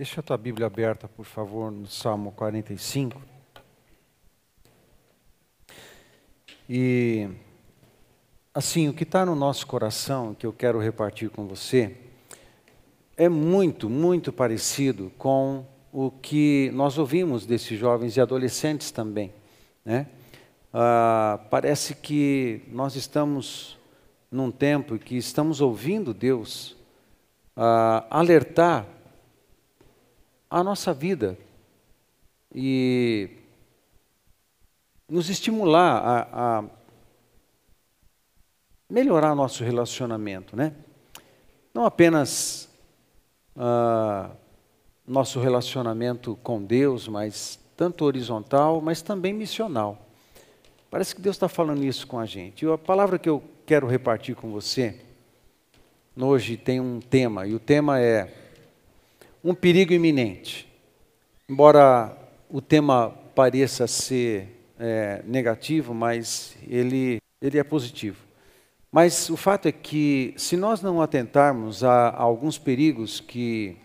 Deixa a tua Bíblia aberta, por favor, no Salmo 45. E, assim, o que está no nosso coração, que eu quero repartir com você, é muito, muito parecido com o que nós ouvimos desses jovens e adolescentes também. Né? Ah, parece que nós estamos num tempo que estamos ouvindo Deus ah, alertar a nossa vida e nos estimular a, a melhorar nosso relacionamento, né? Não apenas uh, nosso relacionamento com Deus, mas tanto horizontal, mas também missional. Parece que Deus está falando isso com a gente. E a palavra que eu quero repartir com você hoje tem um tema, e o tema é um perigo iminente. Embora o tema pareça ser é, negativo, mas ele, ele é positivo. Mas o fato é que, se nós não atentarmos a, a alguns perigos que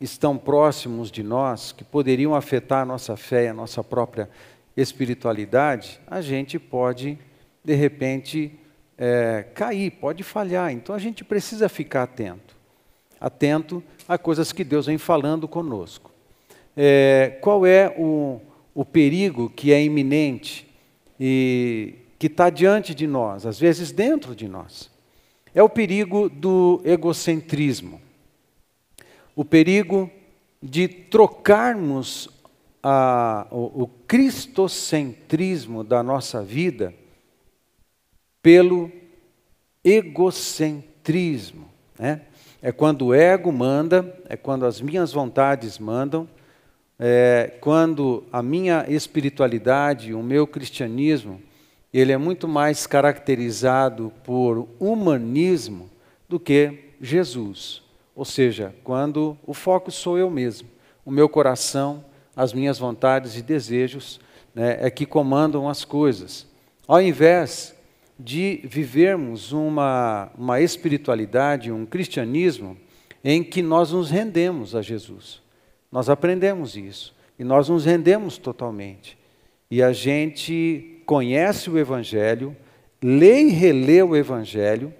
estão próximos de nós, que poderiam afetar a nossa fé, a nossa própria espiritualidade, a gente pode, de repente, é, cair, pode falhar. Então a gente precisa ficar atento atento a coisas que Deus vem falando conosco. É, qual é o, o perigo que é iminente e que está diante de nós, às vezes dentro de nós? É o perigo do egocentrismo, o perigo de trocarmos a, o, o cristocentrismo da nossa vida pelo egocentrismo. Né? É quando o ego manda, é quando as minhas vontades mandam, é quando a minha espiritualidade, o meu cristianismo, ele é muito mais caracterizado por humanismo do que Jesus. Ou seja, quando o foco sou eu mesmo, o meu coração, as minhas vontades e desejos né, é que comandam as coisas. Ao invés de vivermos uma, uma espiritualidade, um cristianismo em que nós nos rendemos a Jesus. Nós aprendemos isso e nós nos rendemos totalmente. E a gente conhece o Evangelho, lê e relê o Evangelho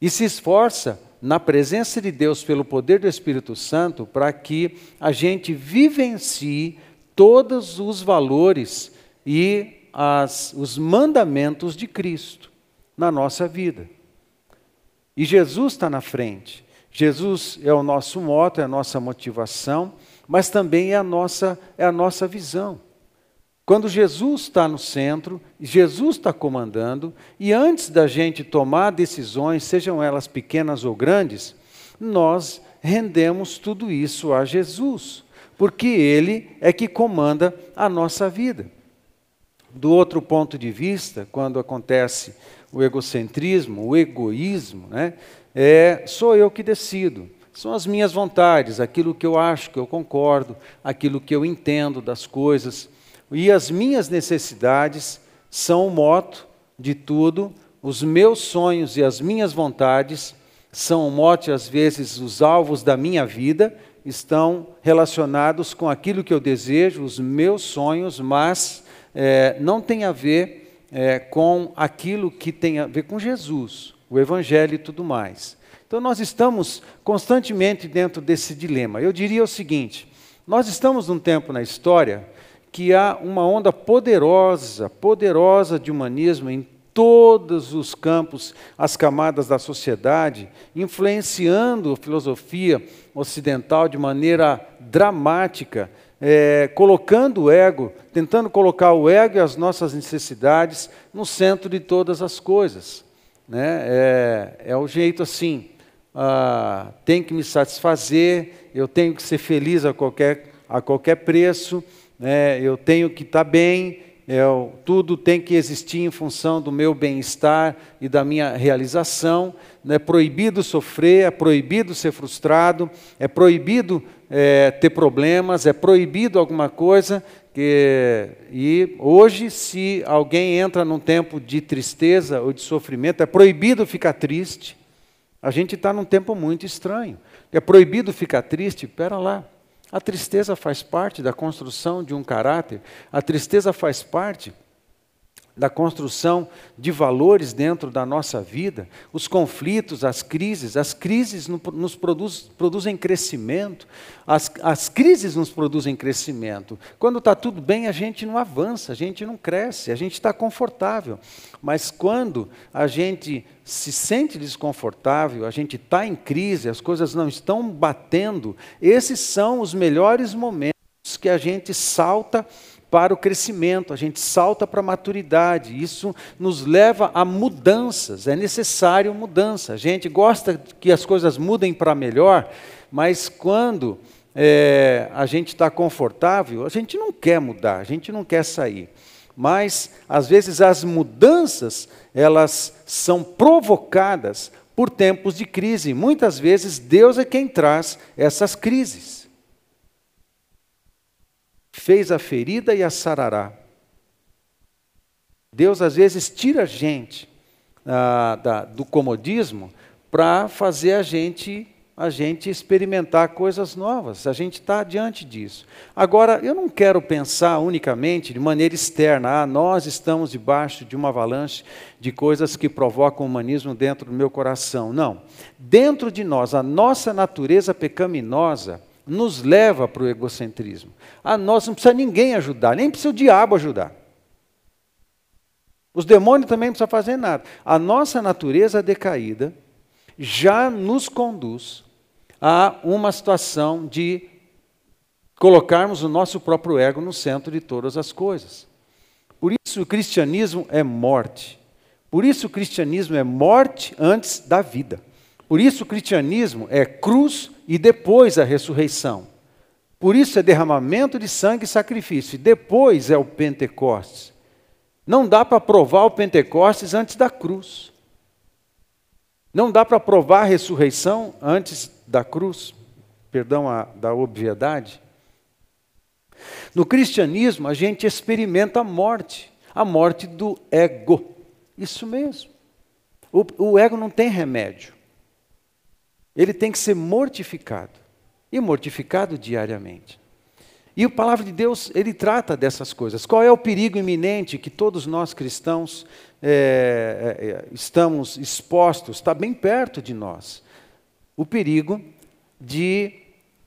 e se esforça na presença de Deus pelo poder do Espírito Santo para que a gente vivencie todos os valores e as, os mandamentos de Cristo na nossa vida. E Jesus está na frente. Jesus é o nosso moto, é a nossa motivação, mas também é a nossa, é a nossa visão. Quando Jesus está no centro, Jesus está comandando, e antes da gente tomar decisões, sejam elas pequenas ou grandes, nós rendemos tudo isso a Jesus, porque Ele é que comanda a nossa vida. Do outro ponto de vista, quando acontece o egocentrismo, o egoísmo, né, é, sou eu que decido. São as minhas vontades, aquilo que eu acho, que eu concordo, aquilo que eu entendo das coisas. E as minhas necessidades são o moto de tudo, os meus sonhos e as minhas vontades são o mote, às vezes, os alvos da minha vida estão relacionados com aquilo que eu desejo, os meus sonhos, mas é, não tem a ver é, com aquilo que tem a ver com Jesus, o Evangelho e tudo mais. Então nós estamos constantemente dentro desse dilema. Eu diria o seguinte: nós estamos num tempo na história que há uma onda poderosa, poderosa de humanismo em todos os campos, as camadas da sociedade, influenciando a filosofia ocidental de maneira dramática, é, colocando o ego, tentando colocar o ego e as nossas necessidades no centro de todas as coisas. Né? É, é o jeito assim, ah, tem que me satisfazer, eu tenho que ser feliz a qualquer, a qualquer preço, né? eu tenho que estar bem, eu, tudo tem que existir em função do meu bem-estar e da minha realização. É proibido sofrer, é proibido ser frustrado, é proibido é, ter problemas, é proibido alguma coisa. Que, e hoje, se alguém entra num tempo de tristeza ou de sofrimento, é proibido ficar triste. A gente está num tempo muito estranho. É proibido ficar triste? Pera lá. A tristeza faz parte da construção de um caráter, a tristeza faz parte da construção de valores dentro da nossa vida, os conflitos, as crises, as crises nos produz, produzem crescimento, as, as crises nos produzem crescimento. Quando está tudo bem, a gente não avança, a gente não cresce, a gente está confortável. Mas quando a gente se sente desconfortável, a gente está em crise, as coisas não estão batendo, esses são os melhores momentos que a gente salta para o crescimento, a gente salta para a maturidade. Isso nos leva a mudanças, é necessário mudança. A gente gosta que as coisas mudem para melhor, mas quando é, a gente está confortável, a gente não quer mudar, a gente não quer sair. Mas, às vezes, as mudanças, elas são provocadas por tempos de crise. Muitas vezes, Deus é quem traz essas crises fez a ferida e a sarará. Deus às vezes tira a gente ah, da, do comodismo para fazer a gente a gente experimentar coisas novas. A gente está diante disso. Agora, eu não quero pensar unicamente de maneira externa. Ah, nós estamos debaixo de uma avalanche de coisas que provocam humanismo dentro do meu coração. Não. Dentro de nós, a nossa natureza pecaminosa nos leva para o egocentrismo. A nós não precisa ninguém ajudar, nem precisa o diabo ajudar. Os demônios também não precisam fazer nada. A nossa natureza decaída já nos conduz a uma situação de colocarmos o nosso próprio ego no centro de todas as coisas. Por isso o cristianismo é morte. Por isso o cristianismo é morte antes da vida. Por isso o cristianismo é cruz e depois a ressurreição. Por isso é derramamento de sangue e sacrifício. E depois é o Pentecostes. Não dá para provar o Pentecostes antes da cruz. Não dá para provar a ressurreição antes da cruz. Perdão a, da obviedade. No cristianismo, a gente experimenta a morte, a morte do ego. Isso mesmo. O, o ego não tem remédio ele tem que ser mortificado. E mortificado diariamente. E a palavra de Deus, ele trata dessas coisas. Qual é o perigo iminente que todos nós cristãos é, é, estamos expostos? Está bem perto de nós. O perigo de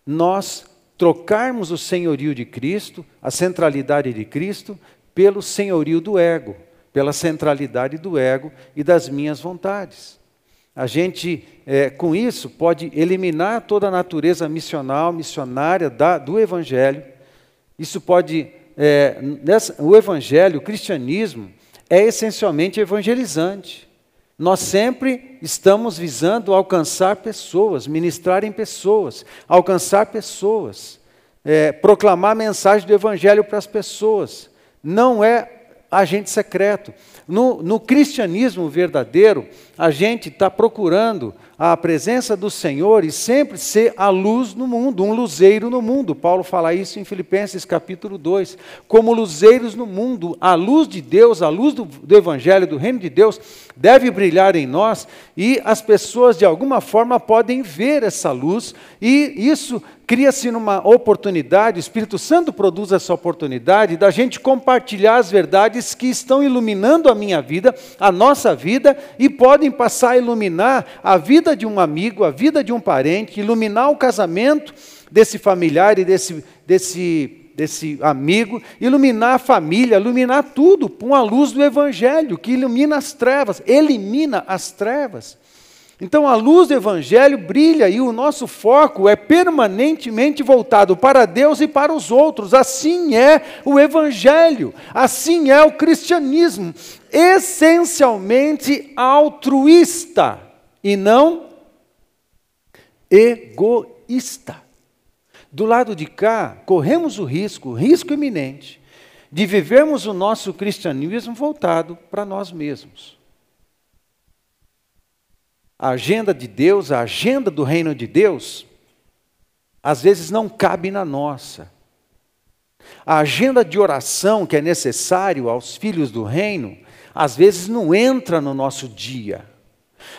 nós trocarmos o senhorio de Cristo, a centralidade de Cristo, pelo senhorio do ego, pela centralidade do ego e das minhas vontades. A gente, é, com isso, pode eliminar toda a natureza missional, missionária da, do Evangelho. Isso pode. É, nessa, o Evangelho, o cristianismo, é essencialmente evangelizante. Nós sempre estamos visando alcançar pessoas, ministrar em pessoas, alcançar pessoas, é, proclamar a mensagem do Evangelho para as pessoas. Não é agente secreto. No, no cristianismo verdadeiro, a gente está procurando a presença do Senhor e sempre ser a luz no mundo, um luzeiro no mundo. Paulo fala isso em Filipenses capítulo 2. Como luzeiros no mundo, a luz de Deus, a luz do, do Evangelho, do Reino de Deus, deve brilhar em nós e as pessoas de alguma forma podem ver essa luz e isso cria-se uma oportunidade, o Espírito Santo produz essa oportunidade da gente compartilhar as verdades que estão iluminando a minha vida, a nossa vida, e podem passar a iluminar a vida de um amigo, a vida de um parente, iluminar o casamento desse familiar e desse, desse, desse amigo, iluminar a família, iluminar tudo com a luz do Evangelho, que ilumina as trevas, elimina as trevas. Então a luz do Evangelho brilha e o nosso foco é permanentemente voltado para Deus e para os outros. Assim é o Evangelho, assim é o cristianismo, essencialmente altruísta e não egoísta. Do lado de cá, corremos o risco, risco iminente, de vivermos o nosso cristianismo voltado para nós mesmos a agenda de Deus, a agenda do reino de Deus, às vezes não cabe na nossa. A agenda de oração que é necessário aos filhos do reino, às vezes não entra no nosso dia.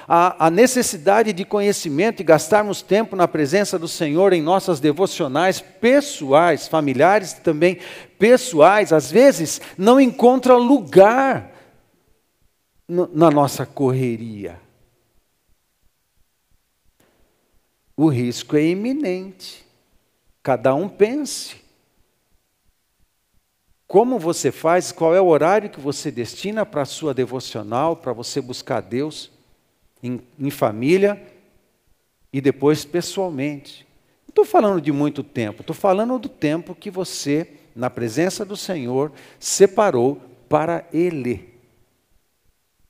A, a, necessidade de conhecimento e gastarmos tempo na presença do Senhor em nossas devocionais pessoais, familiares também pessoais, às vezes não encontra lugar no, na nossa correria. O risco é iminente. Cada um pense. Como você faz, qual é o horário que você destina para a sua devocional, para você buscar Deus em, em família e depois pessoalmente. Não estou falando de muito tempo, estou falando do tempo que você, na presença do Senhor, separou para Ele.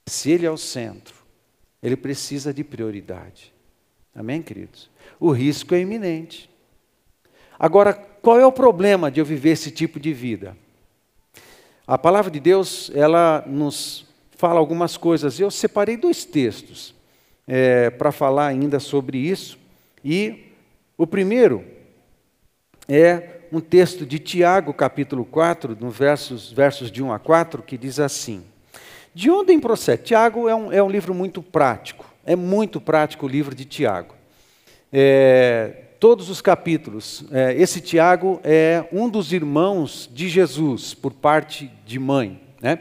Se Ele é o centro, Ele precisa de prioridade. Amém, queridos? O risco é iminente. Agora, qual é o problema de eu viver esse tipo de vida? A palavra de Deus, ela nos fala algumas coisas. Eu separei dois textos é, para falar ainda sobre isso. E o primeiro é um texto de Tiago, capítulo 4, no versos, versos de 1 a 4, que diz assim: De onde procede? Tiago é um, é um livro muito prático, é muito prático o livro de Tiago. É, todos os capítulos. É, esse Tiago é um dos irmãos de Jesus, por parte de mãe, né?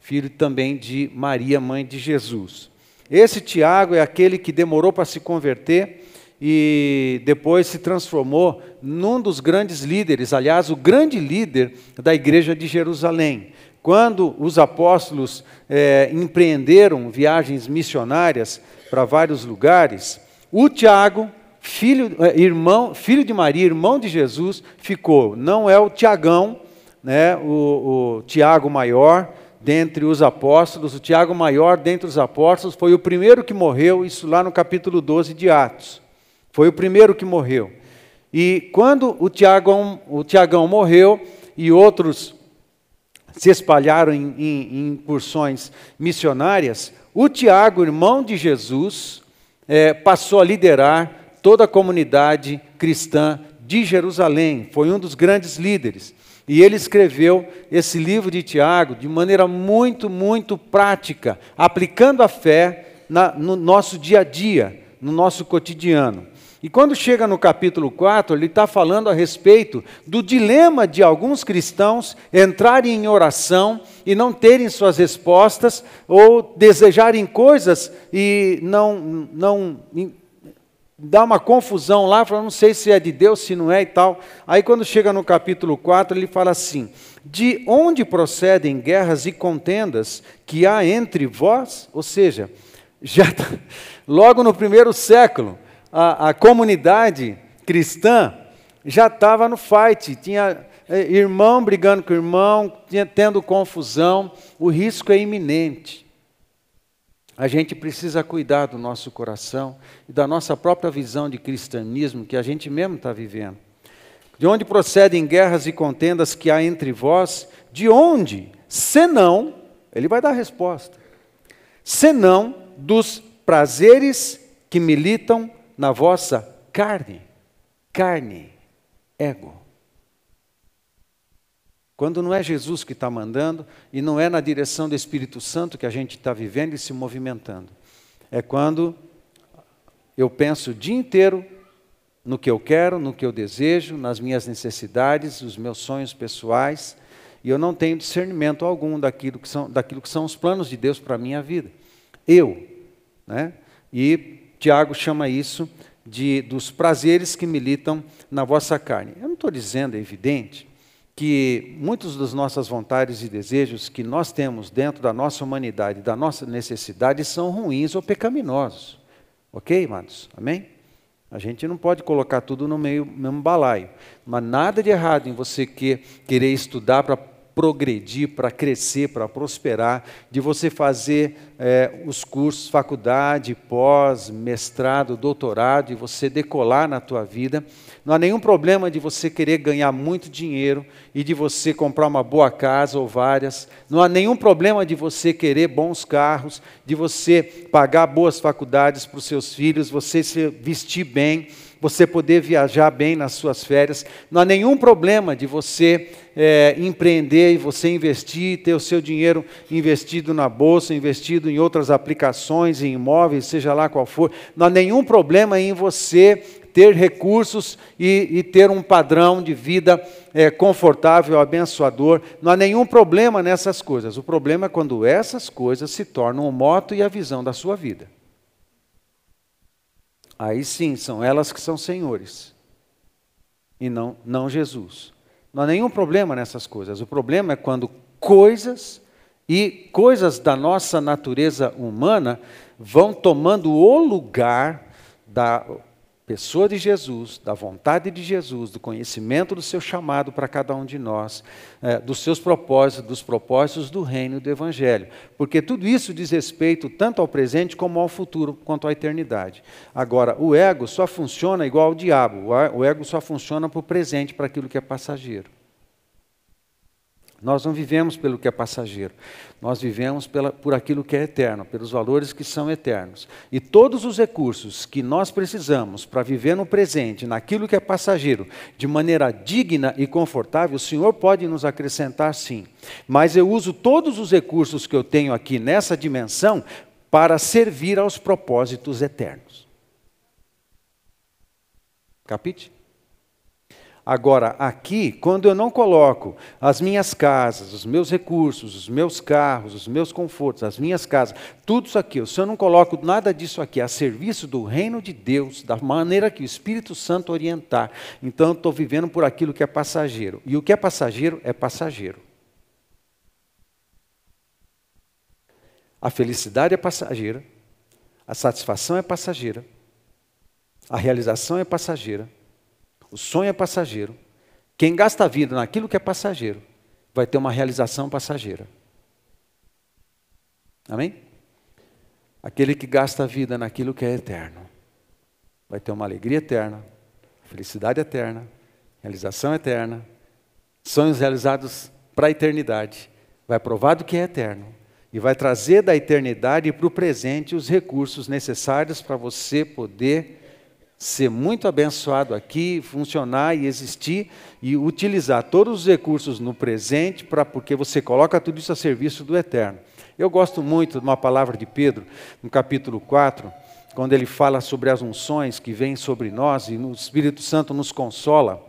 filho também de Maria, mãe de Jesus. Esse Tiago é aquele que demorou para se converter e depois se transformou num dos grandes líderes, aliás, o grande líder da igreja de Jerusalém. Quando os apóstolos é, empreenderam viagens missionárias para vários lugares, o Tiago filho, é, irmão, filho de Maria, irmão de Jesus, ficou. Não é o Tiagão, né, o, o Tiago maior, dentre os apóstolos, o Tiago maior dentre os apóstolos, foi o primeiro que morreu, isso lá no capítulo 12 de Atos. Foi o primeiro que morreu. E quando o Tiagão, o Tiagão morreu e outros se espalharam em, incursões missionárias, o Tiago, irmão de Jesus, é, passou a liderar toda a comunidade cristã de Jerusalém, foi um dos grandes líderes. E ele escreveu esse livro de Tiago de maneira muito, muito prática, aplicando a fé na, no nosso dia a dia, no nosso cotidiano. E quando chega no capítulo 4, ele está falando a respeito do dilema de alguns cristãos entrarem em oração e não terem suas respostas, ou desejarem coisas e não, não dá uma confusão lá, fala, não sei se é de Deus, se não é e tal. Aí quando chega no capítulo 4, ele fala assim: De onde procedem guerras e contendas que há entre vós? Ou seja, já tá, logo no primeiro século, a, a comunidade cristã já estava no fight, tinha é, irmão brigando com irmão, tinha, tendo confusão, o risco é iminente. A gente precisa cuidar do nosso coração e da nossa própria visão de cristianismo que a gente mesmo está vivendo. De onde procedem guerras e contendas que há entre vós? De onde? Senão, ele vai dar a resposta. Senão dos prazeres que militam na vossa carne. Carne, ego. Quando não é Jesus que está mandando e não é na direção do Espírito Santo que a gente está vivendo e se movimentando. É quando eu penso o dia inteiro no que eu quero, no que eu desejo, nas minhas necessidades, os meus sonhos pessoais, e eu não tenho discernimento algum daquilo que são, daquilo que são os planos de Deus para a minha vida. Eu. Né? E Tiago chama isso de dos prazeres que militam na vossa carne. Eu não estou dizendo, é evidente, que muitas das nossas vontades e desejos que nós temos dentro da nossa humanidade, da nossa necessidade, são ruins ou pecaminosos. Ok, amados? Amém? A gente não pode colocar tudo no meio, mesmo balaio. Mas nada de errado em você que, querer estudar para progredir, para crescer, para prosperar, de você fazer é, os cursos, faculdade, pós, mestrado, doutorado, e você decolar na tua vida. Não há nenhum problema de você querer ganhar muito dinheiro e de você comprar uma boa casa ou várias. Não há nenhum problema de você querer bons carros, de você pagar boas faculdades para os seus filhos, você se vestir bem você poder viajar bem nas suas férias. Não há nenhum problema de você é, empreender e você investir, ter o seu dinheiro investido na bolsa, investido em outras aplicações, em imóveis, seja lá qual for. Não há nenhum problema em você ter recursos e, e ter um padrão de vida é, confortável, abençoador. Não há nenhum problema nessas coisas. O problema é quando essas coisas se tornam o moto e a visão da sua vida. Aí sim, são elas que são senhores. E não, não Jesus. Não há nenhum problema nessas coisas. O problema é quando coisas e coisas da nossa natureza humana vão tomando o lugar da pessoa de Jesus, da vontade de Jesus, do conhecimento do seu chamado para cada um de nós, é, dos seus propósitos, dos propósitos do reino do evangelho. Porque tudo isso diz respeito tanto ao presente como ao futuro, quanto à eternidade. Agora, o ego só funciona igual ao diabo, o ego só funciona para o presente, para aquilo que é passageiro. Nós não vivemos pelo que é passageiro, nós vivemos pela, por aquilo que é eterno, pelos valores que são eternos. E todos os recursos que nós precisamos para viver no presente, naquilo que é passageiro, de maneira digna e confortável, o Senhor pode nos acrescentar sim. Mas eu uso todos os recursos que eu tenho aqui nessa dimensão para servir aos propósitos eternos. Capite? Agora, aqui, quando eu não coloco as minhas casas, os meus recursos, os meus carros, os meus confortos, as minhas casas, tudo isso aqui, se eu não coloco nada disso aqui a serviço do reino de Deus, da maneira que o Espírito Santo orientar, então eu estou vivendo por aquilo que é passageiro. E o que é passageiro é passageiro. A felicidade é passageira, a satisfação é passageira, a realização é passageira o sonho é passageiro. Quem gasta a vida naquilo que é passageiro vai ter uma realização passageira. Amém? Aquele que gasta a vida naquilo que é eterno vai ter uma alegria eterna, felicidade eterna, realização eterna, sonhos realizados para a eternidade. Vai provar do que é eterno e vai trazer da eternidade para o presente os recursos necessários para você poder ser muito abençoado aqui, funcionar e existir e utilizar todos os recursos no presente para porque você coloca tudo isso a serviço do eterno. Eu gosto muito de uma palavra de Pedro, no capítulo 4, quando ele fala sobre as unções que vêm sobre nós e o Espírito Santo nos consola.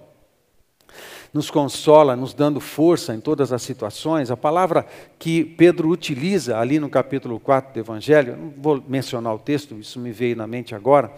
Nos consola, nos dando força em todas as situações. A palavra que Pedro utiliza ali no capítulo 4 do Evangelho, não vou mencionar o texto, isso me veio na mente agora,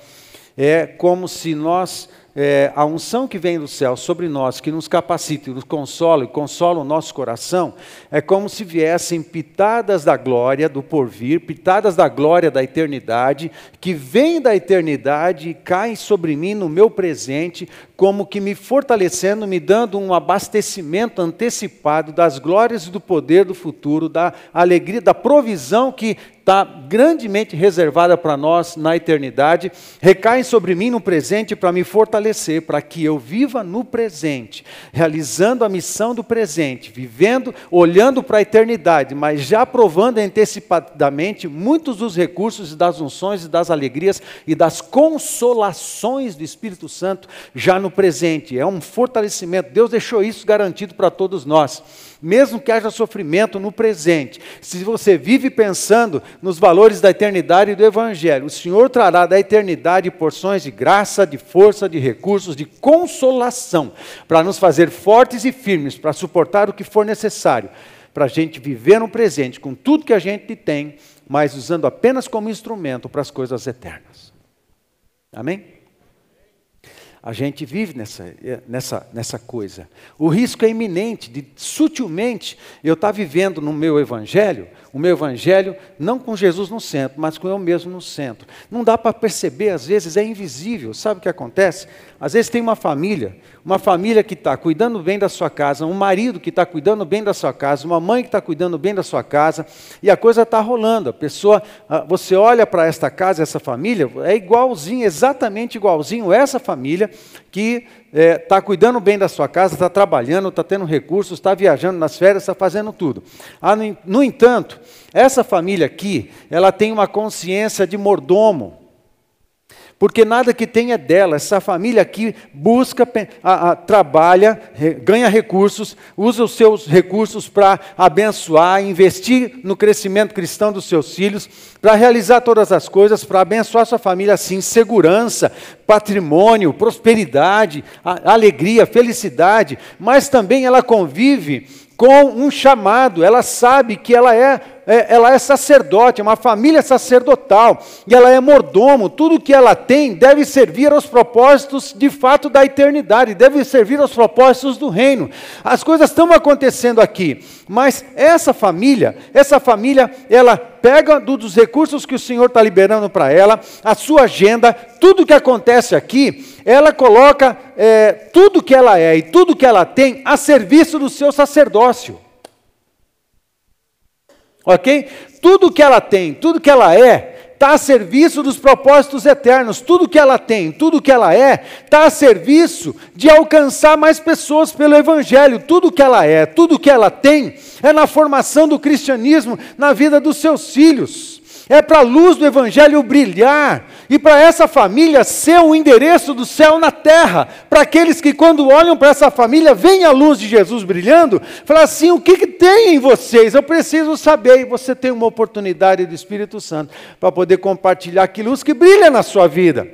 é como se nós, é, a unção que vem do céu sobre nós, que nos capacita e nos consola e consola o nosso coração, é como se viessem pitadas da glória do porvir, pitadas da glória da eternidade, que vêm da eternidade e caem sobre mim no meu presente, como que me fortalecendo, me dando um abastecimento antecipado das glórias e do poder do futuro, da alegria, da provisão que está grandemente reservada para nós na eternidade, recaem sobre mim no presente para me fortalecer, para que eu viva no presente, realizando a missão do presente, vivendo, olhando para a eternidade, mas já provando antecipadamente muitos dos recursos e das unções e das alegrias e das consolações do Espírito Santo já no presente. É um fortalecimento. Deus deixou isso garantido para todos nós. Mesmo que haja sofrimento no presente, se você vive pensando nos valores da eternidade e do Evangelho, o Senhor trará da eternidade porções de graça, de força, de recursos, de consolação, para nos fazer fortes e firmes, para suportar o que for necessário, para a gente viver no presente com tudo que a gente tem, mas usando apenas como instrumento para as coisas eternas. Amém? A gente vive nessa, nessa, nessa coisa. O risco é iminente de, sutilmente, eu estar vivendo no meu evangelho, o meu evangelho não com Jesus no centro, mas com eu mesmo no centro. Não dá para perceber, às vezes é invisível. Sabe o que acontece? Às vezes tem uma família, uma família que está cuidando bem da sua casa, um marido que está cuidando bem da sua casa, uma mãe que está cuidando bem da sua casa, e a coisa está rolando. A pessoa, você olha para esta casa, essa família, é igualzinho, exatamente igualzinho essa família que está é, tá cuidando bem da sua casa, está trabalhando, está tendo recursos, está viajando nas férias, está fazendo tudo. Ah, no, no entanto, essa família aqui, ela tem uma consciência de mordomo. Porque nada que é dela. Essa família aqui busca, a, a, trabalha, re, ganha recursos, usa os seus recursos para abençoar, investir no crescimento cristão dos seus filhos, para realizar todas as coisas, para abençoar sua família, assim, segurança, patrimônio, prosperidade, a, alegria, felicidade, mas também ela convive com um chamado, ela sabe que ela é, é, ela é sacerdote, é uma família sacerdotal, e ela é mordomo, tudo que ela tem deve servir aos propósitos de fato da eternidade, deve servir aos propósitos do reino. As coisas estão acontecendo aqui, mas essa família, essa família, ela pega dos recursos que o Senhor está liberando para ela, a sua agenda, tudo que acontece aqui, ela coloca é, tudo que ela é e tudo que ela tem a serviço do seu sacerdócio. Ok? Tudo que ela tem, tudo que ela é, está a serviço dos propósitos eternos. Tudo que ela tem, tudo que ela é, está a serviço de alcançar mais pessoas pelo Evangelho. Tudo que ela é, tudo que ela tem, é na formação do cristianismo na vida dos seus filhos é para a luz do Evangelho brilhar e para essa família ser o um endereço do céu na terra. Para aqueles que, quando olham para essa família, veem a luz de Jesus brilhando, falam assim: o que, que tem em vocês? Eu preciso saber. E você tem uma oportunidade do Espírito Santo para poder compartilhar que luz que brilha na sua vida.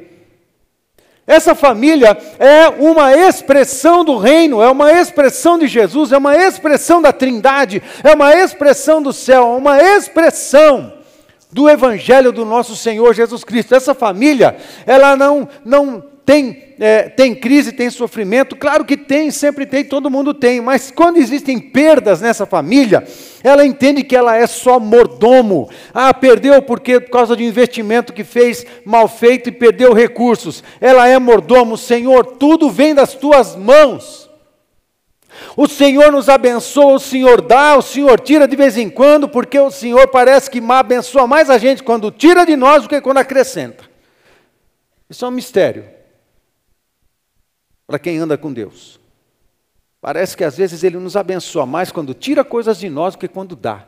Essa família é uma expressão do reino, é uma expressão de Jesus, é uma expressão da Trindade, é uma expressão do céu, é uma expressão do Evangelho do nosso Senhor Jesus Cristo. Essa família, ela não, não tem, é, tem crise, tem sofrimento, claro que tem, sempre tem, todo mundo tem, mas quando existem perdas nessa família, ela entende que ela é só mordomo. Ah, perdeu porque por causa de um investimento que fez mal feito e perdeu recursos. Ela é mordomo, Senhor, tudo vem das tuas mãos. O Senhor nos abençoa, o Senhor dá, o Senhor tira de vez em quando, porque o Senhor parece que abençoa mais a gente quando tira de nós do que quando acrescenta. Isso é um mistério para quem anda com Deus. Parece que às vezes Ele nos abençoa mais quando tira coisas de nós do que quando dá.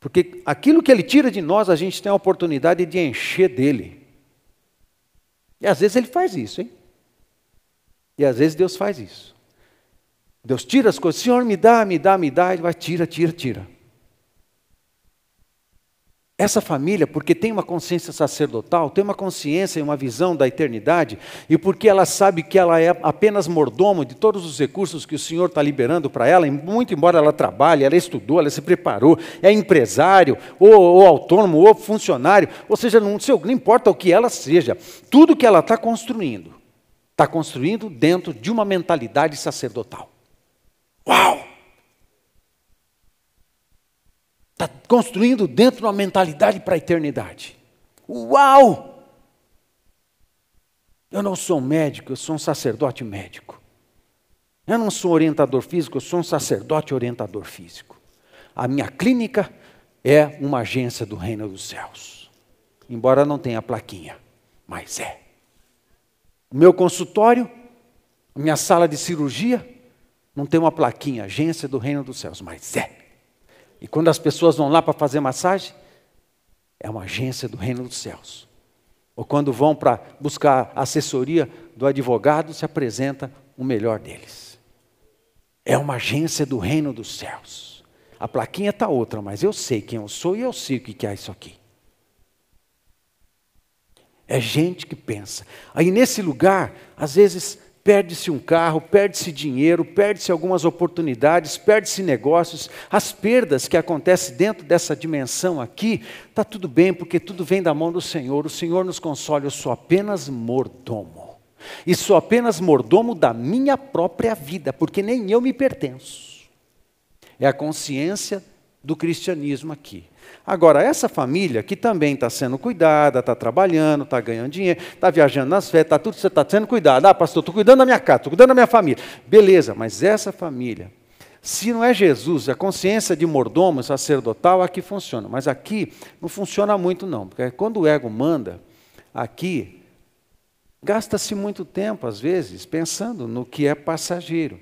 Porque aquilo que Ele tira de nós, a gente tem a oportunidade de encher dele. E às vezes Ele faz isso, hein? E às vezes Deus faz isso. Deus tira as coisas, Senhor, me dá, me dá, me dá, ele vai, tira, tira, tira. Essa família, porque tem uma consciência sacerdotal, tem uma consciência e uma visão da eternidade, e porque ela sabe que ela é apenas mordomo de todos os recursos que o Senhor está liberando para ela, muito embora ela trabalhe, ela estudou, ela se preparou, é empresário, ou, ou autônomo, ou funcionário, ou seja, não, não importa o que ela seja, tudo que ela está construindo, está construindo dentro de uma mentalidade sacerdotal. Uau! Está construindo dentro de uma mentalidade para a eternidade. Uau! Eu não sou um médico, eu sou um sacerdote médico. Eu não sou orientador físico, eu sou um sacerdote orientador físico. A minha clínica é uma agência do reino dos céus. Embora não tenha plaquinha, mas é. O meu consultório, minha sala de cirurgia, não tem uma plaquinha, agência do reino dos céus, mas é. E quando as pessoas vão lá para fazer massagem, é uma agência do reino dos céus. Ou quando vão para buscar assessoria do advogado, se apresenta o melhor deles. É uma agência do reino dos céus. A plaquinha está outra, mas eu sei quem eu sou e eu sei o que é isso aqui. É gente que pensa. Aí nesse lugar, às vezes Perde-se um carro, perde-se dinheiro, perde-se algumas oportunidades, perde-se negócios. As perdas que acontecem dentro dessa dimensão aqui, está tudo bem, porque tudo vem da mão do Senhor. O Senhor nos console, eu sou apenas mordomo. E sou apenas mordomo da minha própria vida, porque nem eu me pertenço. É a consciência do cristianismo aqui. Agora, essa família que também está sendo cuidada, está trabalhando, está ganhando dinheiro, está viajando nas férias, está tudo, você está sendo cuidado. Ah, pastor, estou cuidando da minha casa, estou cuidando da minha família. Beleza, mas essa família, se não é Jesus, a consciência de mordomo sacerdotal, aqui funciona. Mas aqui não funciona muito, não. Porque quando o ego manda, aqui, gasta-se muito tempo, às vezes, pensando no que é passageiro.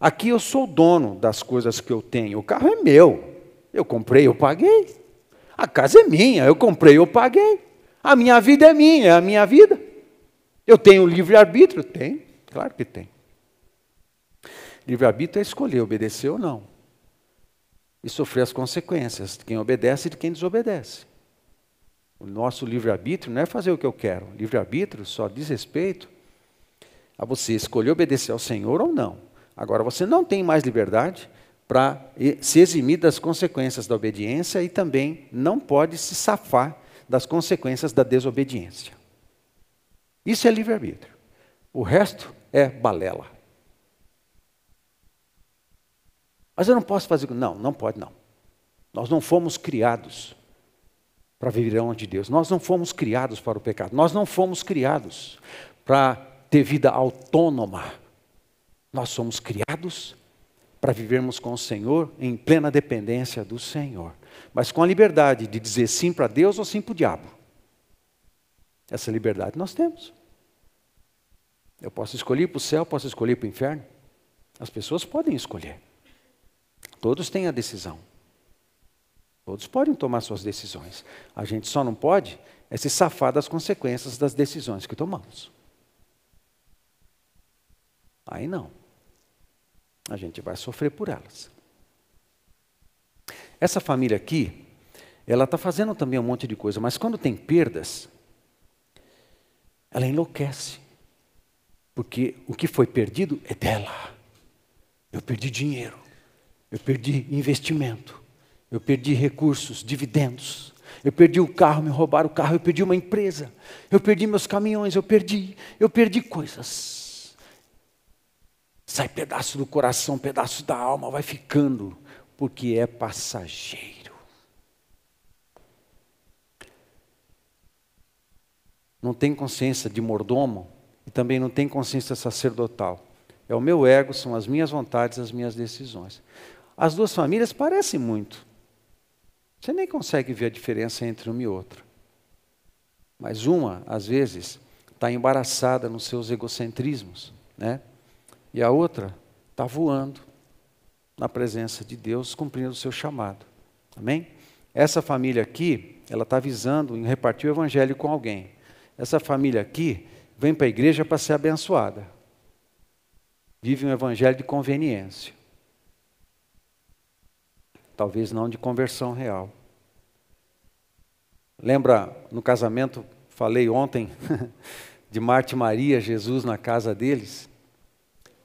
Aqui eu sou dono das coisas que eu tenho, o carro é meu. Eu comprei, eu paguei. A casa é minha, eu comprei, eu paguei. A minha vida é minha, é a minha vida. Eu tenho livre-arbítrio? Tem, claro que tem. Livre-arbítrio é escolher obedecer ou não. E sofrer as consequências de quem obedece e de quem desobedece. O nosso livre-arbítrio não é fazer o que eu quero. Livre-arbítrio só diz respeito a você escolher obedecer ao Senhor ou não. Agora, você não tem mais liberdade para se eximir das consequências da obediência e também não pode se safar das consequências da desobediência. Isso é livre-arbítrio. O resto é balela. Mas eu não posso fazer. Não, não pode, não. Nós não fomos criados para viver onde Deus. Nós não fomos criados para o pecado. Nós não fomos criados para ter vida autônoma. Nós somos criados para vivermos com o Senhor em plena dependência do Senhor, mas com a liberdade de dizer sim para Deus ou sim para o diabo. Essa liberdade nós temos. Eu posso escolher para o céu, posso escolher para o inferno. As pessoas podem escolher. Todos têm a decisão. Todos podem tomar suas decisões. A gente só não pode é se safar das consequências das decisões que tomamos. Aí não. A gente vai sofrer por elas. Essa família aqui, ela está fazendo também um monte de coisa, mas quando tem perdas, ela enlouquece. Porque o que foi perdido é dela. Eu perdi dinheiro, eu perdi investimento, eu perdi recursos, dividendos. Eu perdi o carro, me roubaram o carro, eu perdi uma empresa, eu perdi meus caminhões, eu perdi, eu perdi coisas. Sai pedaço do coração, pedaço da alma, vai ficando, porque é passageiro. Não tem consciência de mordomo e também não tem consciência sacerdotal. É o meu ego, são as minhas vontades, as minhas decisões. As duas famílias parecem muito. Você nem consegue ver a diferença entre uma e outra. Mas uma, às vezes, está embaraçada nos seus egocentrismos, né? E a outra está voando na presença de Deus, cumprindo o seu chamado. Amém? Essa família aqui, ela está visando em repartir o evangelho com alguém. Essa família aqui vem para a igreja para ser abençoada. Vive um evangelho de conveniência talvez não de conversão real. Lembra no casamento, falei ontem, de Marta e Maria, Jesus na casa deles?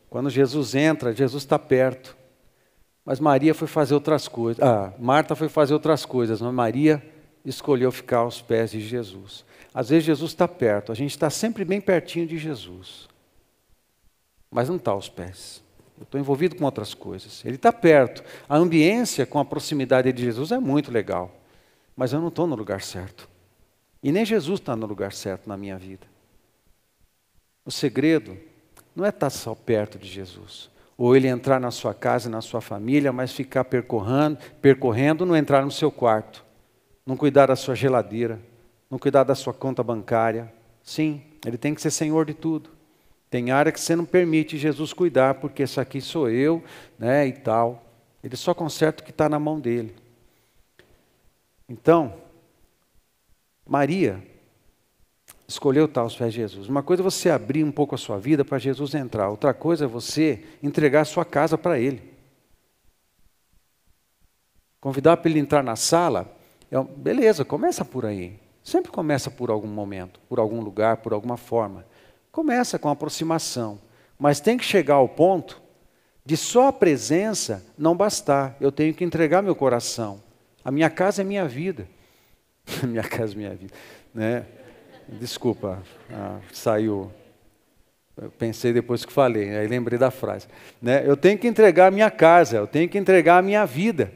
Quando Jesus entra, Jesus está perto. Mas Maria foi fazer outras coisas. Ah, Marta foi fazer outras coisas, mas Maria escolheu ficar aos pés de Jesus. Às vezes Jesus está perto, a gente está sempre bem pertinho de Jesus, mas não está aos pés. Eu estou envolvido com outras coisas. Ele está perto. A ambiência com a proximidade de Jesus é muito legal. Mas eu não estou no lugar certo. E nem Jesus está no lugar certo na minha vida. O segredo não é estar só perto de Jesus. Ou ele entrar na sua casa, na sua família, mas ficar percorrendo, percorrendo, não entrar no seu quarto. Não cuidar da sua geladeira. Não cuidar da sua conta bancária. Sim, ele tem que ser senhor de tudo. Tem área que você não permite Jesus cuidar, porque isso aqui sou eu, né, e tal. Ele só conserta o que está na mão dele. Então, Maria escolheu estar aos pés de Jesus. Uma coisa é você abrir um pouco a sua vida para Jesus entrar, outra coisa é você entregar a sua casa para Ele. Convidar para ele entrar na sala, é, beleza, começa por aí. Sempre começa por algum momento, por algum lugar, por alguma forma. Começa com aproximação, mas tem que chegar ao ponto de só a presença não bastar. Eu tenho que entregar meu coração. A minha casa é minha vida. minha casa é minha vida. Né? Desculpa, ah, saiu. Eu pensei depois que falei, aí lembrei da frase. Né? Eu tenho que entregar a minha casa, eu tenho que entregar a minha vida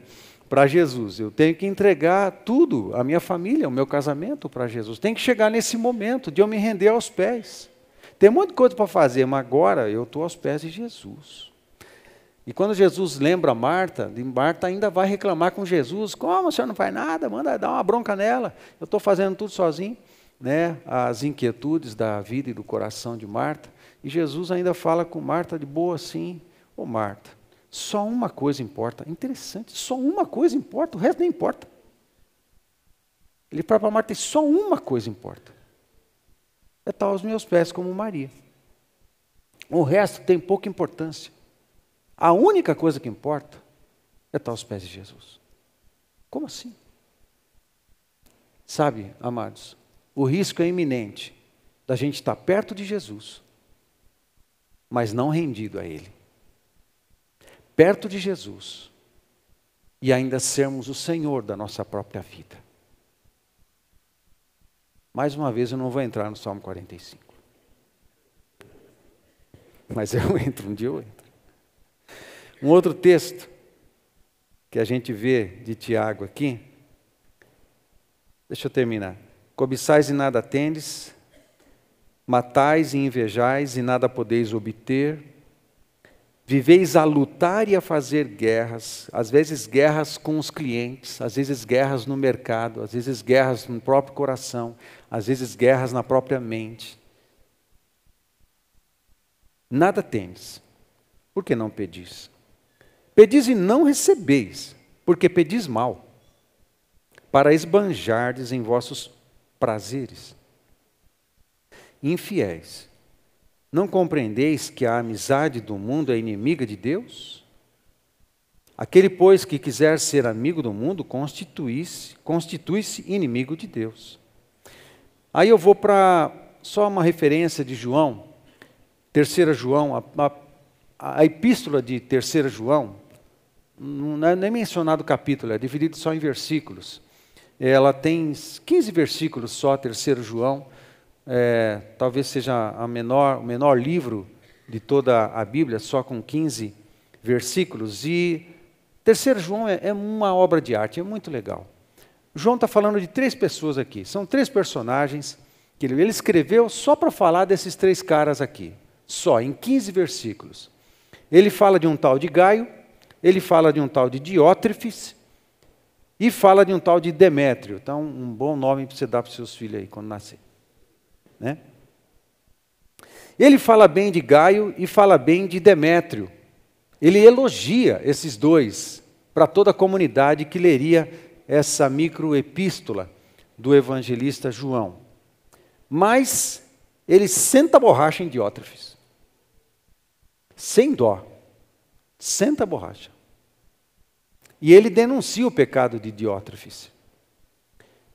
para Jesus. Eu tenho que entregar tudo, a minha família, o meu casamento para Jesus. Tem que chegar nesse momento de eu me render aos pés. Tem muita coisa para fazer, mas agora eu estou aos pés de Jesus. E quando Jesus lembra Marta, Marta ainda vai reclamar com Jesus: como o senhor não faz nada? Manda dar uma bronca nela. Eu estou fazendo tudo sozinho. Né? As inquietudes da vida e do coração de Marta. E Jesus ainda fala com Marta de boa assim: Ô Marta, só uma coisa importa. Interessante, só uma coisa importa, o resto nem importa. Ele fala para Marta: só uma coisa importa. É estar aos meus pés como Maria. O resto tem pouca importância. A única coisa que importa é estar aos pés de Jesus. Como assim? Sabe, amados, o risco é iminente da gente estar perto de Jesus, mas não rendido a Ele. Perto de Jesus e ainda sermos o Senhor da nossa própria vida. Mais uma vez, eu não vou entrar no Salmo 45. Mas eu entro, um dia eu entro. Um outro texto que a gente vê de Tiago aqui. Deixa eu terminar. Cobiçais e nada tendes, matais e invejais e nada podeis obter, viveis a lutar e a fazer guerras, às vezes guerras com os clientes, às vezes guerras no mercado, às vezes guerras no próprio coração, às vezes guerras na própria mente. Nada tendes, por que não pedis? Pedis e não recebeis, porque pedis mal, para esbanjardes em vossos prazeres. Infiéis, não compreendeis que a amizade do mundo é inimiga de Deus? Aquele, pois, que quiser ser amigo do mundo, constitui-se constitui inimigo de Deus. Aí eu vou para só uma referência de João, terceira João, a, a, a epístola de terceira João, não é nem mencionado o capítulo, é dividido só em versículos. Ela tem 15 versículos só, terceiro João. É, talvez seja a menor, o menor livro de toda a Bíblia, só com 15 versículos. E terceiro João é, é uma obra de arte, é muito legal. João está falando de três pessoas aqui. São três personagens que ele, ele escreveu só para falar desses três caras aqui. Só, em 15 versículos. Ele fala de um tal de Gaio, ele fala de um tal de Diótrefes e fala de um tal de Demétrio. Então, um bom nome para você dar para os seus filhos aí quando nascer. Né? Ele fala bem de Gaio e fala bem de Demétrio. Ele elogia esses dois para toda a comunidade que leria essa microepístola do evangelista João. Mas ele senta a borracha em Diótrefes. Sem dó. Senta a borracha. E ele denuncia o pecado de Diótrefes.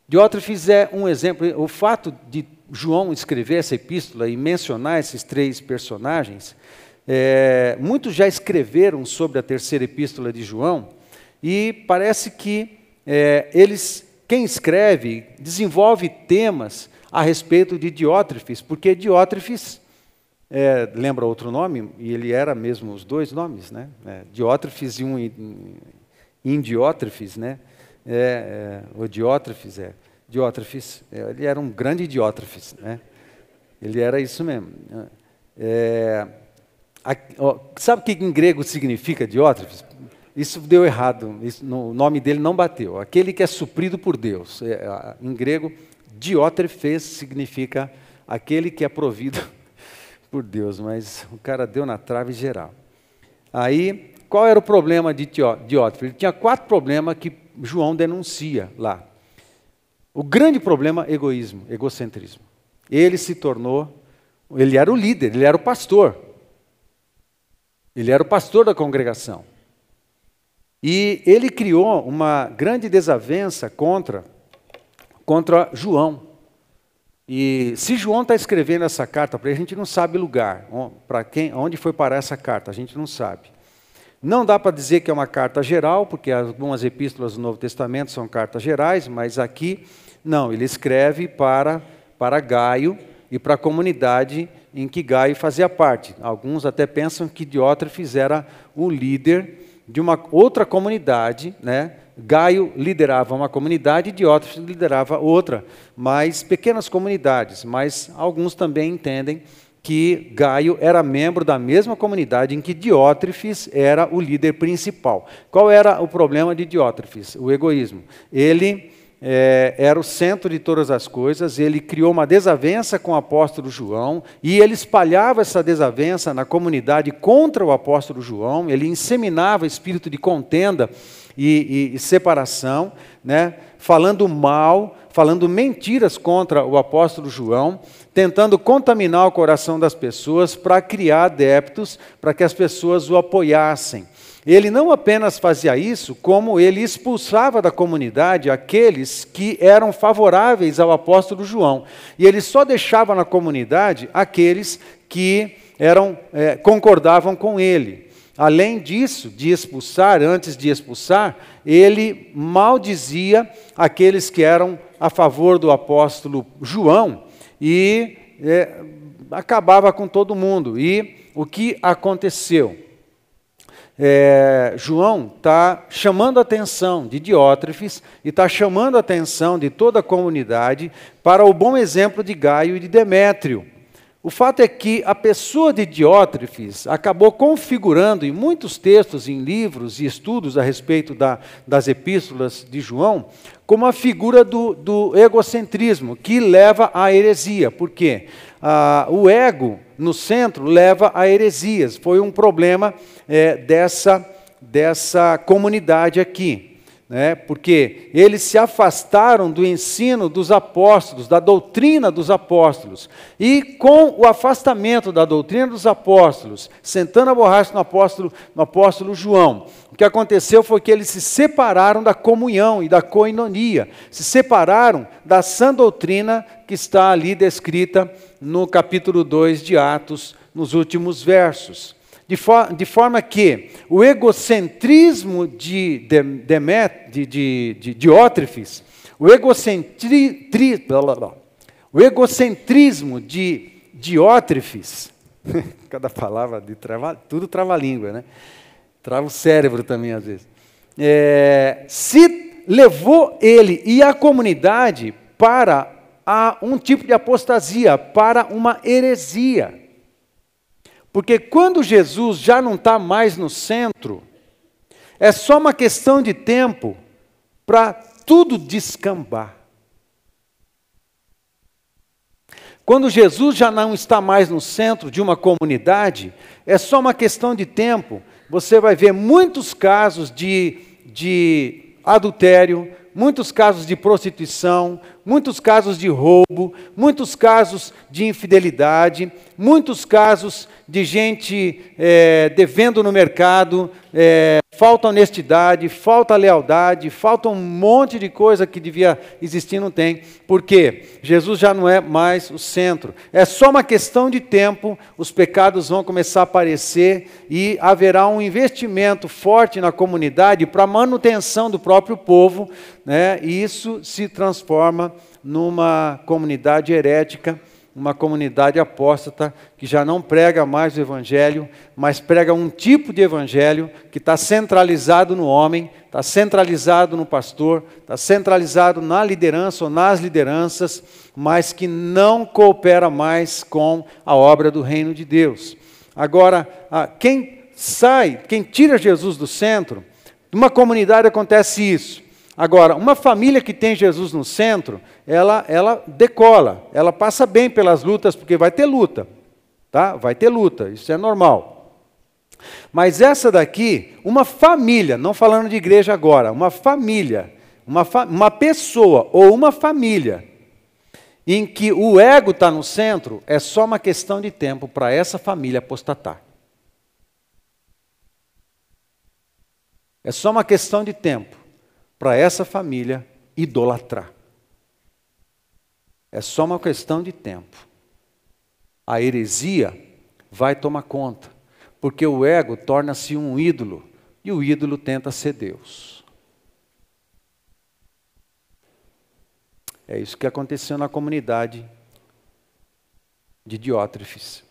Diótrefes é um exemplo. O fato de João escrever essa epístola e mencionar esses três personagens, é, muitos já escreveram sobre a terceira epístola de João, e parece que é, eles, quem escreve, desenvolve temas a respeito de Diótrefes, porque Diótrefes é, lembra outro nome, e ele era mesmo os dois nomes, né? É, Diótrefes e um Indiótrefes, né? É, é, o Diótrefes é. Diótrefes, é, ele era um grande Diótrefes, né? Ele era isso mesmo. É, a, ó, sabe o que em grego significa Diótrefes? Isso deu errado, isso, no, o nome dele não bateu. Aquele que é suprido por Deus. É, em grego, Diótrefes significa aquele que é provido por Deus, mas o cara deu na trave geral. Aí qual era o problema de Diótrefes? Ele tinha quatro problemas que João denuncia lá. O grande problema, egoísmo, egocentrismo. Ele se tornou, ele era o líder, ele era o pastor. Ele era o pastor da congregação. E ele criou uma grande desavença contra, contra João. E se João está escrevendo essa carta para a gente não sabe lugar, para quem, onde foi parar essa carta, a gente não sabe. Não dá para dizer que é uma carta geral, porque algumas epístolas do Novo Testamento são cartas gerais, mas aqui não, ele escreve para, para Gaio e para a comunidade em que Gaio fazia parte. Alguns até pensam que Diótrefes era o líder de uma outra comunidade, né? Gaio liderava uma comunidade e Diótrefes liderava outra, mas pequenas comunidades, mas alguns também entendem que Gaio era membro da mesma comunidade em que Diótrefes era o líder principal. Qual era o problema de Diótrefes? O egoísmo. Ele é, era o centro de todas as coisas, ele criou uma desavença com o apóstolo João, e ele espalhava essa desavença na comunidade contra o apóstolo João, ele inseminava espírito de contenda e, e, e separação, né, falando mal, falando mentiras contra o apóstolo João, tentando contaminar o coração das pessoas para criar adeptos, para que as pessoas o apoiassem. Ele não apenas fazia isso, como ele expulsava da comunidade aqueles que eram favoráveis ao apóstolo João. E ele só deixava na comunidade aqueles que eram é, concordavam com ele. Além disso, de expulsar, antes de expulsar, ele maldizia aqueles que eram a favor do apóstolo João e é, acabava com todo mundo. E o que aconteceu? é, João está chamando a atenção de Diótrefes e está chamando a atenção de toda a comunidade para o bom exemplo de Gaio e de Demétrio. O fato é que a pessoa de Diótrefes acabou configurando em muitos textos, em livros e estudos a respeito da, das epístolas de João, como a figura do, do egocentrismo, que leva à heresia. Por quê? Ah, o ego no centro leva a heresias. Foi um problema é, dessa, dessa comunidade aqui. Né? Porque eles se afastaram do ensino dos apóstolos, da doutrina dos apóstolos. E com o afastamento da doutrina dos apóstolos, sentando a borracha no apóstolo, no apóstolo João, o que aconteceu foi que eles se separaram da comunhão e da coinonia, se separaram da sã doutrina que está ali descrita no capítulo 2 de Atos, nos últimos versos. De, de forma que o egocentrismo de, Demet, de, de, de Diótrefes, o, egocentri, tri, blá, blá, blá, o egocentrismo de Diótrefes, cada palavra de trava, tudo trava a língua, né? Trava o cérebro também às vezes. É, se levou ele e a comunidade para a um tipo de apostasia, para uma heresia. Porque quando Jesus já não está mais no centro, é só uma questão de tempo para tudo descambar. Quando Jesus já não está mais no centro de uma comunidade, é só uma questão de tempo. Você vai ver muitos casos de, de adultério, muitos casos de prostituição, muitos casos de roubo, muitos casos de infidelidade, muitos casos de gente é, devendo no mercado, é, falta honestidade, falta lealdade, falta um monte de coisa que devia existir, não tem. Por quê? Jesus já não é mais o centro. É só uma questão de tempo, os pecados vão começar a aparecer e haverá um investimento forte na comunidade para a manutenção do próprio povo, né? e isso se transforma numa comunidade herética, uma comunidade apóstata que já não prega mais o Evangelho, mas prega um tipo de Evangelho que está centralizado no homem, está centralizado no pastor, está centralizado na liderança ou nas lideranças, mas que não coopera mais com a obra do reino de Deus. Agora, quem sai, quem tira Jesus do centro, numa comunidade acontece isso. Agora, uma família que tem Jesus no centro, ela, ela decola, ela passa bem pelas lutas, porque vai ter luta, tá? Vai ter luta, isso é normal. Mas essa daqui, uma família, não falando de igreja agora, uma família, uma, fa uma pessoa ou uma família, em que o ego está no centro, é só uma questão de tempo para essa família apostatar. É só uma questão de tempo para essa família idolatrar. É só uma questão de tempo. A heresia vai tomar conta, porque o ego torna-se um ídolo e o ídolo tenta ser Deus. É isso que aconteceu na comunidade de Diótrefes.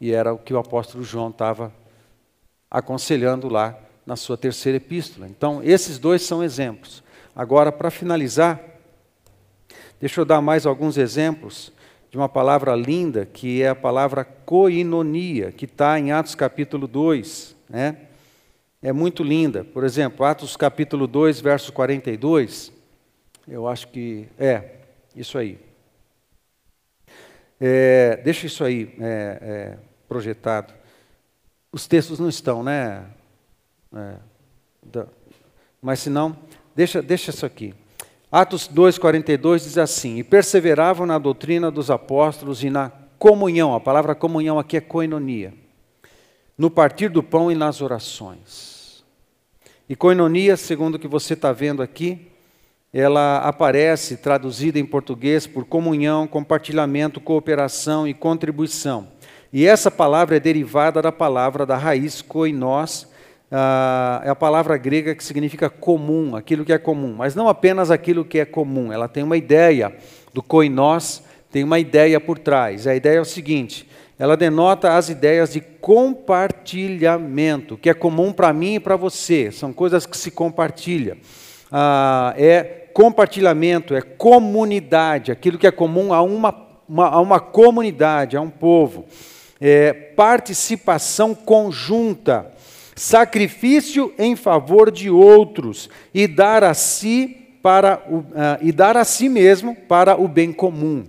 E era o que o apóstolo João estava aconselhando lá na sua terceira epístola. Então, esses dois são exemplos. Agora, para finalizar, deixa eu dar mais alguns exemplos de uma palavra linda, que é a palavra coinonia, que está em Atos capítulo 2. Né? É muito linda. Por exemplo, Atos capítulo 2, verso 42. Eu acho que é isso aí. É, deixa isso aí é, é, projetado. Os textos não estão, né? É, da, mas se não, deixa, deixa isso aqui. Atos 2,42 diz assim: E perseveravam na doutrina dos apóstolos e na comunhão. A palavra comunhão aqui é koinonia. No partir do pão e nas orações. E koinonia, segundo o que você está vendo aqui, ela aparece traduzida em português por comunhão, compartilhamento, cooperação e contribuição. E essa palavra é derivada da palavra da raiz koinós, ah, é a palavra grega que significa comum, aquilo que é comum, mas não apenas aquilo que é comum, ela tem uma ideia do koinós, tem uma ideia por trás. A ideia é o seguinte: ela denota as ideias de compartilhamento, que é comum para mim e para você, são coisas que se compartilham. Ah, é compartilhamento, é comunidade, aquilo que é comum a uma, uma, a uma comunidade, a um povo. É participação conjunta, sacrifício em favor de outros e dar a si para o, uh, e dar a si mesmo para o bem comum.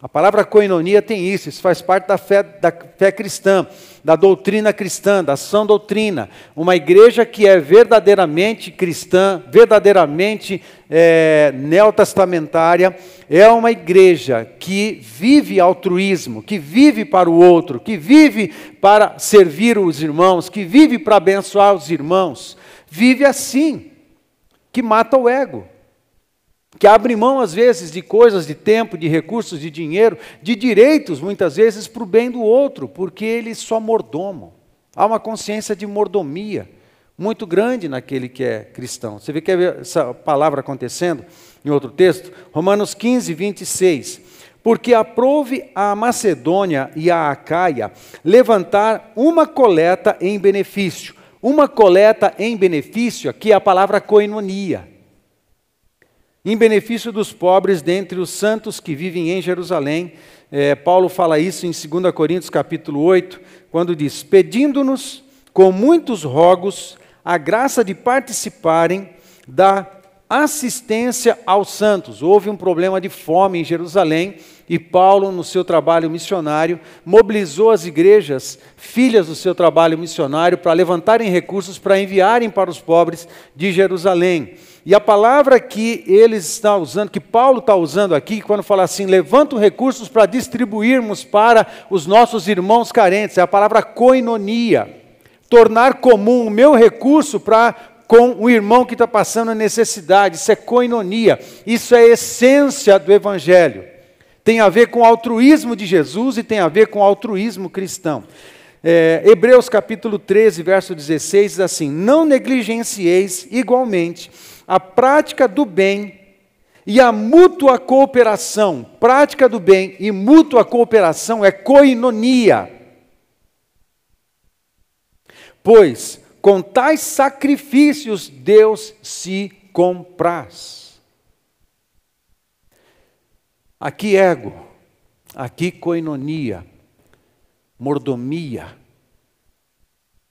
A palavra coinonia tem isso, isso faz parte da fé, da fé cristã, da doutrina cristã, da sã doutrina. Uma igreja que é verdadeiramente cristã, verdadeiramente é, neotestamentária, é uma igreja que vive altruísmo, que vive para o outro, que vive para servir os irmãos, que vive para abençoar os irmãos. Vive assim, que mata o ego que abre mão, às vezes, de coisas, de tempo, de recursos, de dinheiro, de direitos, muitas vezes, para o bem do outro, porque ele só mordomo. Há uma consciência de mordomia muito grande naquele que é cristão. Você vê que essa palavra acontecendo em outro texto? Romanos 15, 26. Porque aprove a Macedônia e a Acaia levantar uma coleta em benefício. Uma coleta em benefício, aqui é a palavra coinonia em benefício dos pobres dentre os santos que vivem em Jerusalém. É, Paulo fala isso em 2 Coríntios capítulo 8, quando diz: pedindo-nos com muitos rogos a graça de participarem da assistência aos santos. Houve um problema de fome em Jerusalém e Paulo, no seu trabalho missionário, mobilizou as igrejas, filhas do seu trabalho missionário, para levantarem recursos para enviarem para os pobres de Jerusalém. E a palavra que eles estão usando, que Paulo está usando aqui, quando fala assim, levantam recursos para distribuirmos para os nossos irmãos carentes, é a palavra koinonia. Tornar comum o meu recurso para com o irmão que está passando necessidade, isso é koinonia, isso é a essência do Evangelho. Tem a ver com o altruísmo de Jesus e tem a ver com o altruísmo cristão. É, Hebreus capítulo 13, verso 16 diz assim: Não negligencieis igualmente a prática do bem e a mútua cooperação. Prática do bem e mútua cooperação é coinonia. Pois com tais sacrifícios Deus se compraz. Aqui ego, aqui coinonia, mordomia,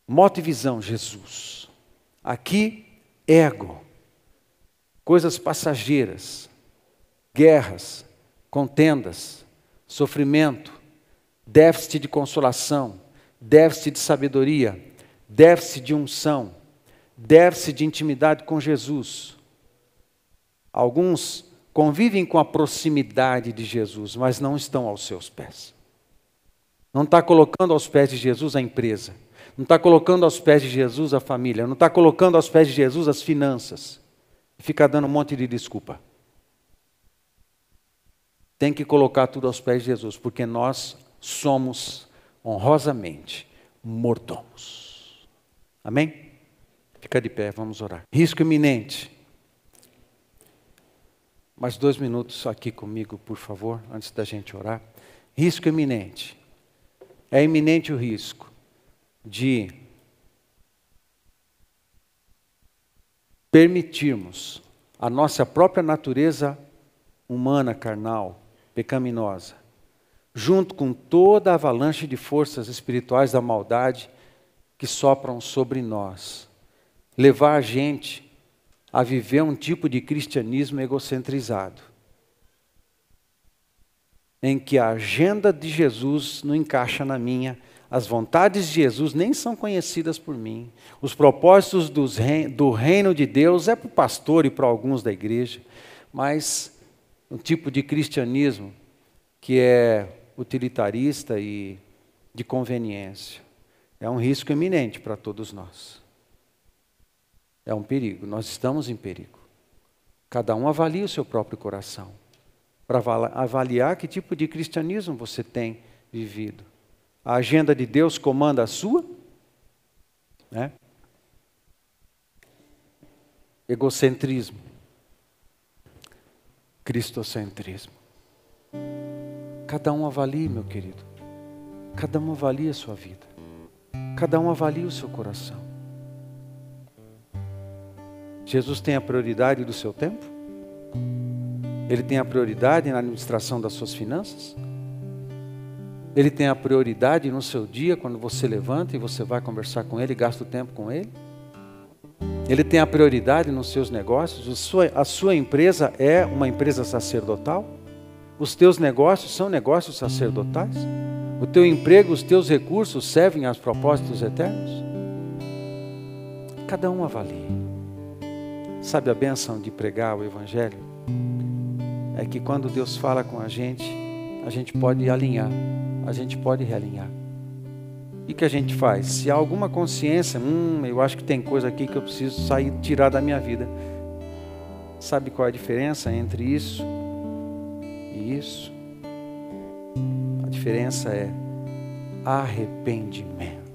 moto e visão, Jesus. Aqui ego, coisas passageiras, guerras, contendas, sofrimento, déficit de consolação, déficit de sabedoria, déficit de unção, déficit de intimidade com Jesus. Alguns convivem com a proximidade de Jesus, mas não estão aos seus pés. Não está colocando aos pés de Jesus a empresa, não está colocando aos pés de Jesus a família, não está colocando aos pés de Jesus as finanças ficar dando um monte de desculpa. Tem que colocar tudo aos pés de Jesus, porque nós somos honrosamente mordomos. Amém? Fica de pé, vamos orar. Risco iminente. Mais dois minutos aqui comigo, por favor, antes da gente orar. Risco iminente. É iminente o risco de permitirmos a nossa própria natureza humana, carnal, pecaminosa, junto com toda a avalanche de forças espirituais da maldade que sopram sobre nós, levar a gente a viver um tipo de cristianismo egocentrizado, em que a agenda de Jesus não encaixa na minha, as vontades de Jesus nem são conhecidas por mim, os propósitos do reino de Deus é para o pastor e para alguns da igreja, mas um tipo de cristianismo que é utilitarista e de conveniência. É um risco iminente para todos nós. É um perigo, nós estamos em perigo. Cada um avalia o seu próprio coração, para avaliar que tipo de cristianismo você tem vivido. A agenda de Deus comanda a sua? Né? Egocentrismo, cristocentrismo. Cada um avalie, meu querido. Cada um avalie a sua vida. Cada um avalie o seu coração. Jesus tem a prioridade do seu tempo? Ele tem a prioridade na administração das suas finanças? Ele tem a prioridade no seu dia, quando você levanta e você vai conversar com Ele, gasta o tempo com Ele? Ele tem a prioridade nos seus negócios? A sua, a sua empresa é uma empresa sacerdotal? Os teus negócios são negócios sacerdotais? O teu emprego, os teus recursos servem aos propósitos eternos? Cada um avalie. Sabe a benção de pregar o Evangelho? É que quando Deus fala com a gente, a gente pode alinhar, a gente pode realinhar. E que a gente faz? Se há alguma consciência, hum, eu acho que tem coisa aqui que eu preciso sair, tirar da minha vida. Sabe qual é a diferença entre isso e isso? A diferença é arrependimento.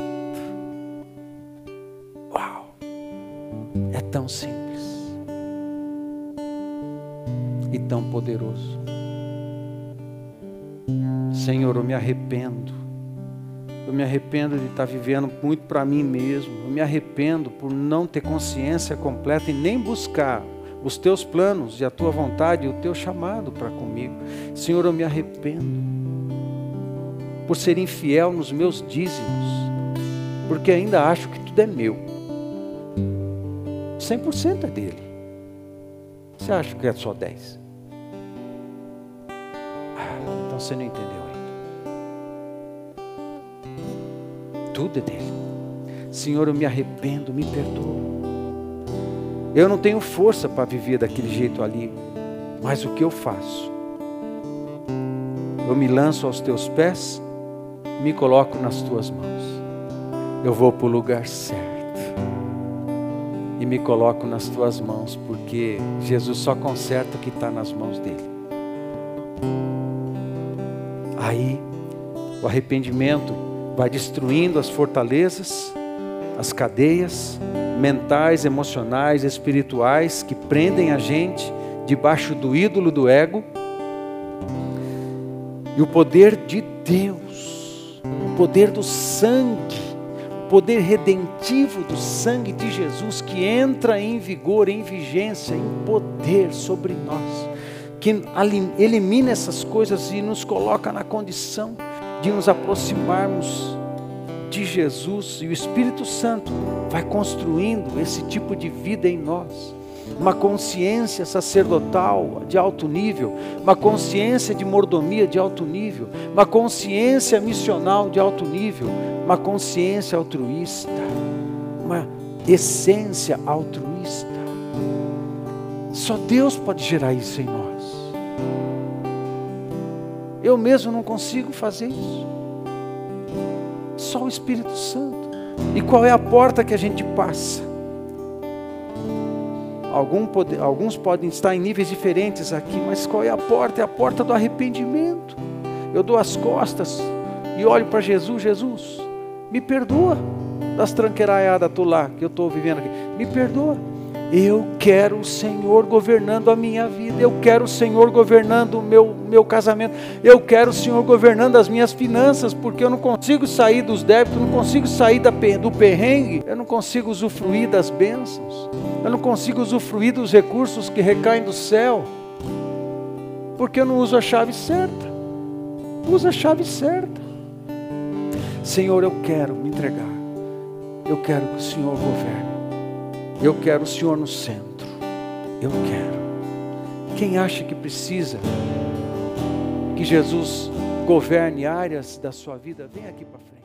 Uau! É tão simples e tão poderoso. Senhor, eu me arrependo eu me arrependo de estar vivendo muito para mim mesmo. Eu me arrependo por não ter consciência completa e nem buscar os teus planos e a tua vontade e o teu chamado para comigo. Senhor, eu me arrependo por ser infiel nos meus dízimos, porque ainda acho que tudo é meu. 100% é dele. Você acha que é só 10? Você não entendeu. tudo é dele. Senhor, eu me arrependo, me perdoa. Eu não tenho força para viver daquele jeito ali, mas o que eu faço? Eu me lanço aos teus pés, me coloco nas tuas mãos. Eu vou para o lugar certo e me coloco nas tuas mãos, porque Jesus só conserta o que está nas mãos dele. Aí, o arrependimento vai destruindo as fortalezas, as cadeias mentais, emocionais, espirituais que prendem a gente debaixo do ídolo do ego. E o poder de Deus, o poder do sangue, o poder redentivo do sangue de Jesus que entra em vigor, em vigência, em poder sobre nós, que elimina essas coisas e nos coloca na condição de nos aproximarmos de Jesus e o Espírito Santo vai construindo esse tipo de vida em nós. Uma consciência sacerdotal de alto nível, uma consciência de mordomia de alto nível, uma consciência missional de alto nível, uma consciência altruísta, uma essência altruísta. Só Deus pode gerar isso em nós. Eu mesmo não consigo fazer isso. Só o Espírito Santo. E qual é a porta que a gente passa? alguns podem estar em níveis diferentes aqui, mas qual é a porta? É a porta do arrependimento. Eu dou as costas e olho para Jesus, Jesus, me perdoa das tranqueiraiadas lá que eu estou vivendo aqui. Me perdoa. Eu quero o Senhor governando a minha vida, eu quero o Senhor governando o meu, meu casamento, eu quero o Senhor governando as minhas finanças, porque eu não consigo sair dos débitos, não consigo sair da, do perrengue, eu não consigo usufruir das bênçãos, eu não consigo usufruir dos recursos que recaem do céu, porque eu não uso a chave certa, usa a chave certa. Senhor, eu quero me entregar, eu quero que o Senhor governe. Eu quero o Senhor no centro. Eu quero. Quem acha que precisa que Jesus governe áreas da sua vida, vem aqui para frente.